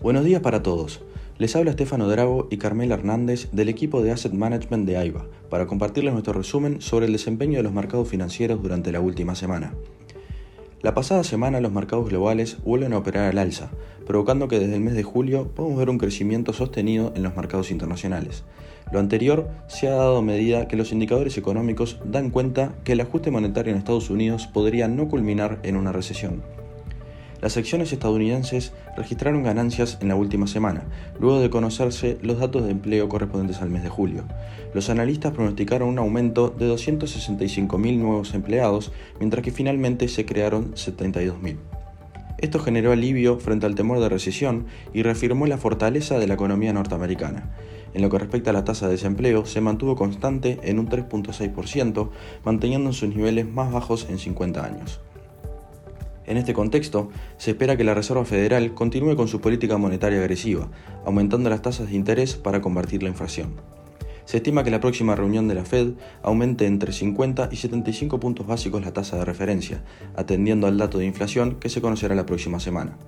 Buenos días para todos. Les habla Estefano Drago y Carmela Hernández del equipo de Asset Management de AIBA para compartirles nuestro resumen sobre el desempeño de los mercados financieros durante la última semana. La pasada semana los mercados globales vuelven a operar al alza, provocando que desde el mes de julio podemos ver un crecimiento sostenido en los mercados internacionales. Lo anterior se ha dado a medida que los indicadores económicos dan cuenta que el ajuste monetario en Estados Unidos podría no culminar en una recesión. Las acciones estadounidenses registraron ganancias en la última semana, luego de conocerse los datos de empleo correspondientes al mes de julio. Los analistas pronosticaron un aumento de 265.000 nuevos empleados, mientras que finalmente se crearon 72.000. Esto generó alivio frente al temor de recesión y reafirmó la fortaleza de la economía norteamericana. En lo que respecta a la tasa de desempleo, se mantuvo constante en un 3.6%, manteniendo sus niveles más bajos en 50 años. En este contexto, se espera que la Reserva Federal continúe con su política monetaria agresiva, aumentando las tasas de interés para combatir la inflación. Se estima que la próxima reunión de la Fed aumente entre 50 y 75 puntos básicos la tasa de referencia, atendiendo al dato de inflación que se conocerá la próxima semana.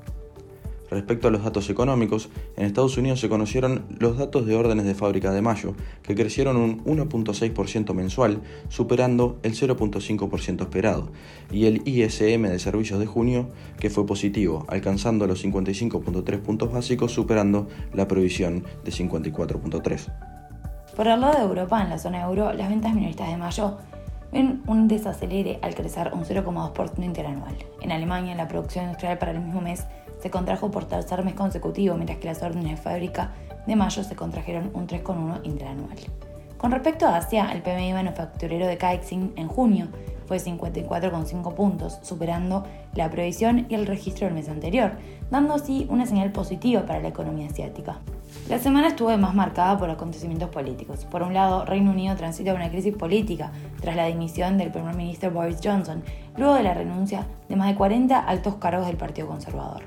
Respecto a los datos económicos, en Estados Unidos se conocieron los datos de órdenes de fábrica de mayo, que crecieron un 1.6% mensual, superando el 0.5% esperado, y el ISM de servicios de junio, que fue positivo, alcanzando los 55.3 puntos básicos, superando la previsión de 54.3. Por el lado de Europa, en la zona euro, las ventas minoristas de mayo ven un desacelere al crecer un 0,2% interanual. En Alemania, la producción industrial para el mismo mes se contrajo por tercer mes consecutivo, mientras que las órdenes de fábrica de mayo se contrajeron un 3,1 interanual. Con respecto a Asia, el PMI manufacturero de Caixin en junio fue 54,5 puntos, superando la previsión y el registro del mes anterior, dando así una señal positiva para la economía asiática. La semana estuvo más marcada por acontecimientos políticos. Por un lado, Reino Unido transita una crisis política tras la dimisión del primer ministro Boris Johnson, luego de la renuncia de más de 40 altos cargos del Partido Conservador.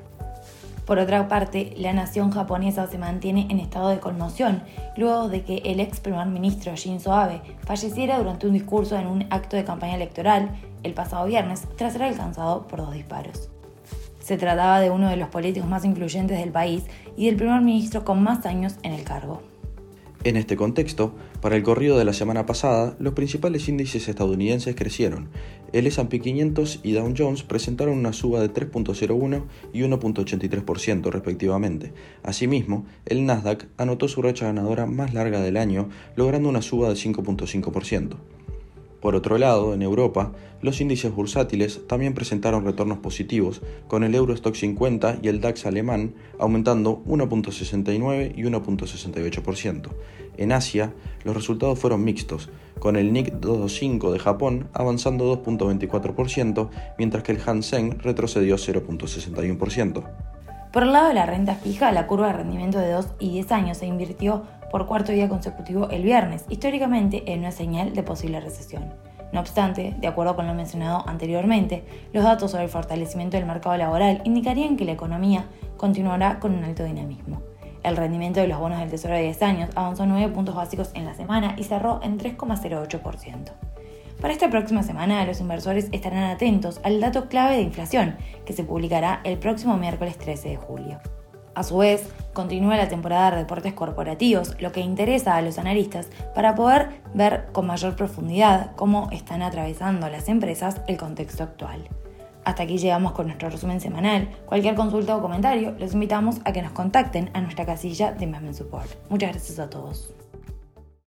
Por otra parte, la nación japonesa se mantiene en estado de conmoción luego de que el ex primer ministro Shinzo Abe falleciera durante un discurso en un acto de campaña electoral el pasado viernes tras ser alcanzado por dos disparos. Se trataba de uno de los políticos más influyentes del país y del primer ministro con más años en el cargo. En este contexto, para el corrido de la semana pasada, los principales índices estadounidenses crecieron. El S&P 500 y Dow Jones presentaron una suba de 3.01 y 1.83% respectivamente. Asimismo, el Nasdaq anotó su racha ganadora más larga del año, logrando una suba de 5.5%. Por otro lado, en Europa, los índices bursátiles también presentaron retornos positivos, con el Eurostock 50 y el DAX alemán aumentando 1.69 y 1.68%. En Asia, los resultados fueron mixtos, con el Nikkei 225 de Japón avanzando 2.24%, mientras que el Hansen retrocedió 0.61%. Por el lado de la renta fija, la curva de rendimiento de 2 y 10 años se invirtió por cuarto día consecutivo el viernes, históricamente en una señal de posible recesión. No obstante, de acuerdo con lo mencionado anteriormente, los datos sobre el fortalecimiento del mercado laboral indicarían que la economía continuará con un alto dinamismo. El rendimiento de los bonos del Tesoro de 10 años avanzó 9 puntos básicos en la semana y cerró en 3,08%. Para esta próxima semana, los inversores estarán atentos al dato clave de inflación, que se publicará el próximo miércoles 13 de julio. A su vez, continúa la temporada de reportes corporativos, lo que interesa a los analistas para poder ver con mayor profundidad cómo están atravesando las empresas el contexto actual. Hasta aquí llegamos con nuestro resumen semanal. Cualquier consulta o comentario, los invitamos a que nos contacten a nuestra casilla de Investment Support. Muchas gracias a todos.